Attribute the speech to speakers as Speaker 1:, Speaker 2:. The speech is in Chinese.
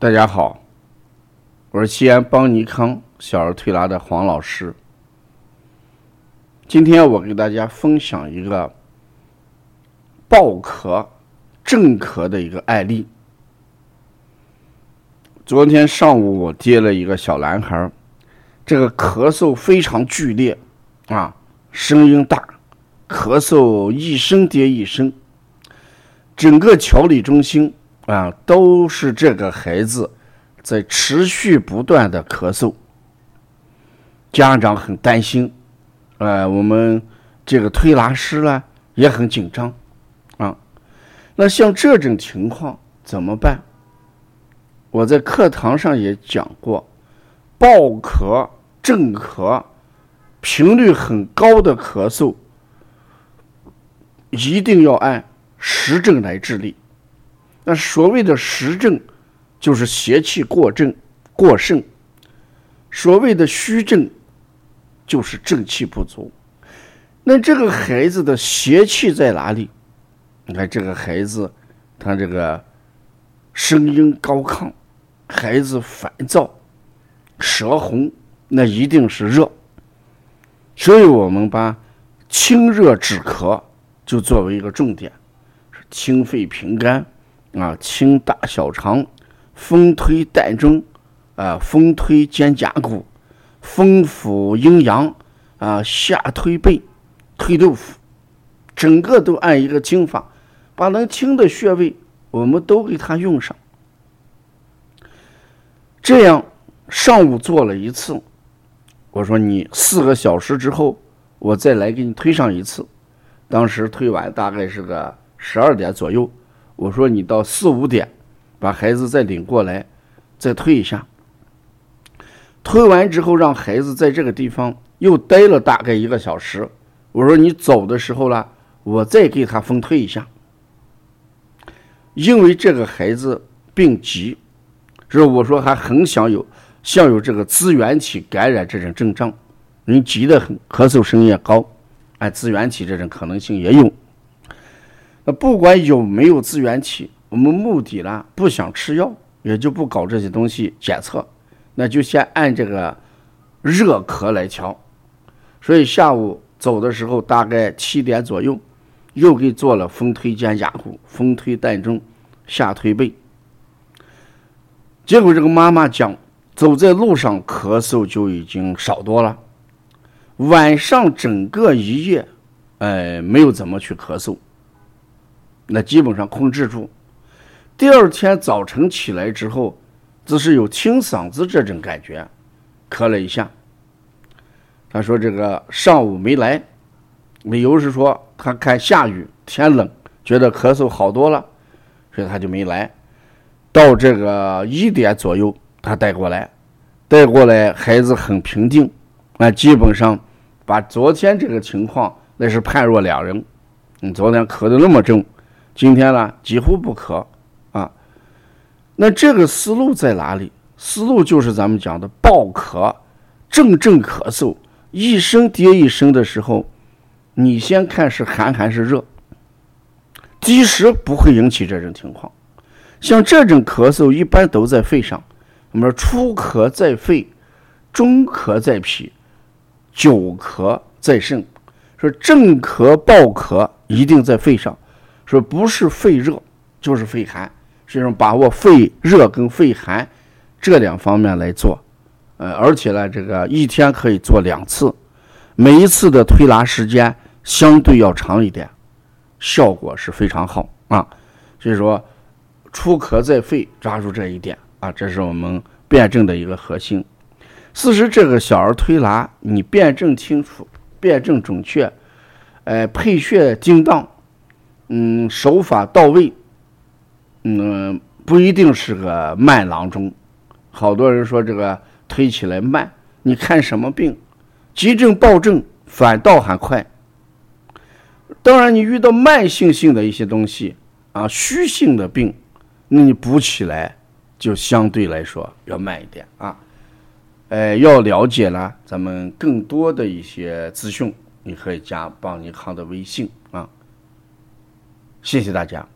Speaker 1: 大家好，我是西安邦尼康小儿推拿的黄老师。今天我给大家分享一个爆咳、正咳的一个案例。昨天上午我接了一个小男孩，这个咳嗽非常剧烈啊，声音大，咳嗽一声接一声，整个调理中心。啊，都是这个孩子在持续不断的咳嗽，家长很担心，呃，我们这个推拿师呢也很紧张，啊，那像这种情况怎么办？我在课堂上也讲过，爆咳、正咳、频率很高的咳嗽，一定要按实症来治理。那所谓的实症，就是邪气过正过盛；所谓的虚症，就是正气不足。那这个孩子的邪气在哪里？你看这个孩子，他这个声音高亢，孩子烦躁，舌红，那一定是热。所以我们把清热止咳就作为一个重点，清肺平肝。啊，清大小肠，风推膻中，啊，风推肩胛骨，风扶阴阳，啊，下推背，推豆腐，整个都按一个经法，把能清的穴位我们都给他用上。这样上午做了一次，我说你四个小时之后我再来给你推上一次。当时推完大概是个十二点左右。我说你到四五点，把孩子再领过来，再推一下。推完之后，让孩子在这个地方又待了大概一个小时。我说你走的时候了，我再给他分推一下。因为这个孩子病急，是我说还很想有像有这个支原体感染这种症状，人急得很，咳嗽声音也高，哎，支原体这种可能性也有。那不管有没有支原体，我们目的呢不想吃药，也就不搞这些东西检测，那就先按这个热咳来调。所以下午走的时候，大概七点左右，又给做了风推肩胛骨、风推膻中、下推背。结果这个妈妈讲，走在路上咳嗽就已经少多了，晚上整个一夜，哎，没有怎么去咳嗽。那基本上控制住，第二天早晨起来之后，只是有清嗓子这种感觉，咳了一下。他说这个上午没来，理由是说他看下雨天冷，觉得咳嗽好多了，所以他就没来。到这个一点左右，他带过来，带过来孩子很平静，那，基本上把昨天这个情况那是判若两人。你昨天咳得那么重。今天呢，几乎不咳啊。那这个思路在哪里？思路就是咱们讲的暴咳、阵阵咳嗽，一声接一声的时候，你先看是寒还是热。积食不会引起这种情况。像这种咳嗽，一般都在肺上。我们说初咳在肺，中咳在脾，久咳在肾。说正咳、暴咳一定在肺上。说不是肺热就是肺寒，实际上把握肺热跟肺寒这两方面来做，呃，而且呢，这个一天可以做两次，每一次的推拿时间相对要长一点，效果是非常好啊。所以说，出咳在肺，抓住这一点啊，这是我们辩证的一个核心。四实这个小儿推拿，你辩证清楚，辩证准确，呃，配穴精当。嗯，手法到位，嗯，不一定是个慢郎中。好多人说这个推起来慢，你看什么病？急症暴症反倒还快。当然，你遇到慢性性的一些东西啊，虚性的病，那你补起来就相对来说要慢一点啊。哎，要了解呢，咱们更多的一些资讯，你可以加邦尼康的微信啊。谢谢大家。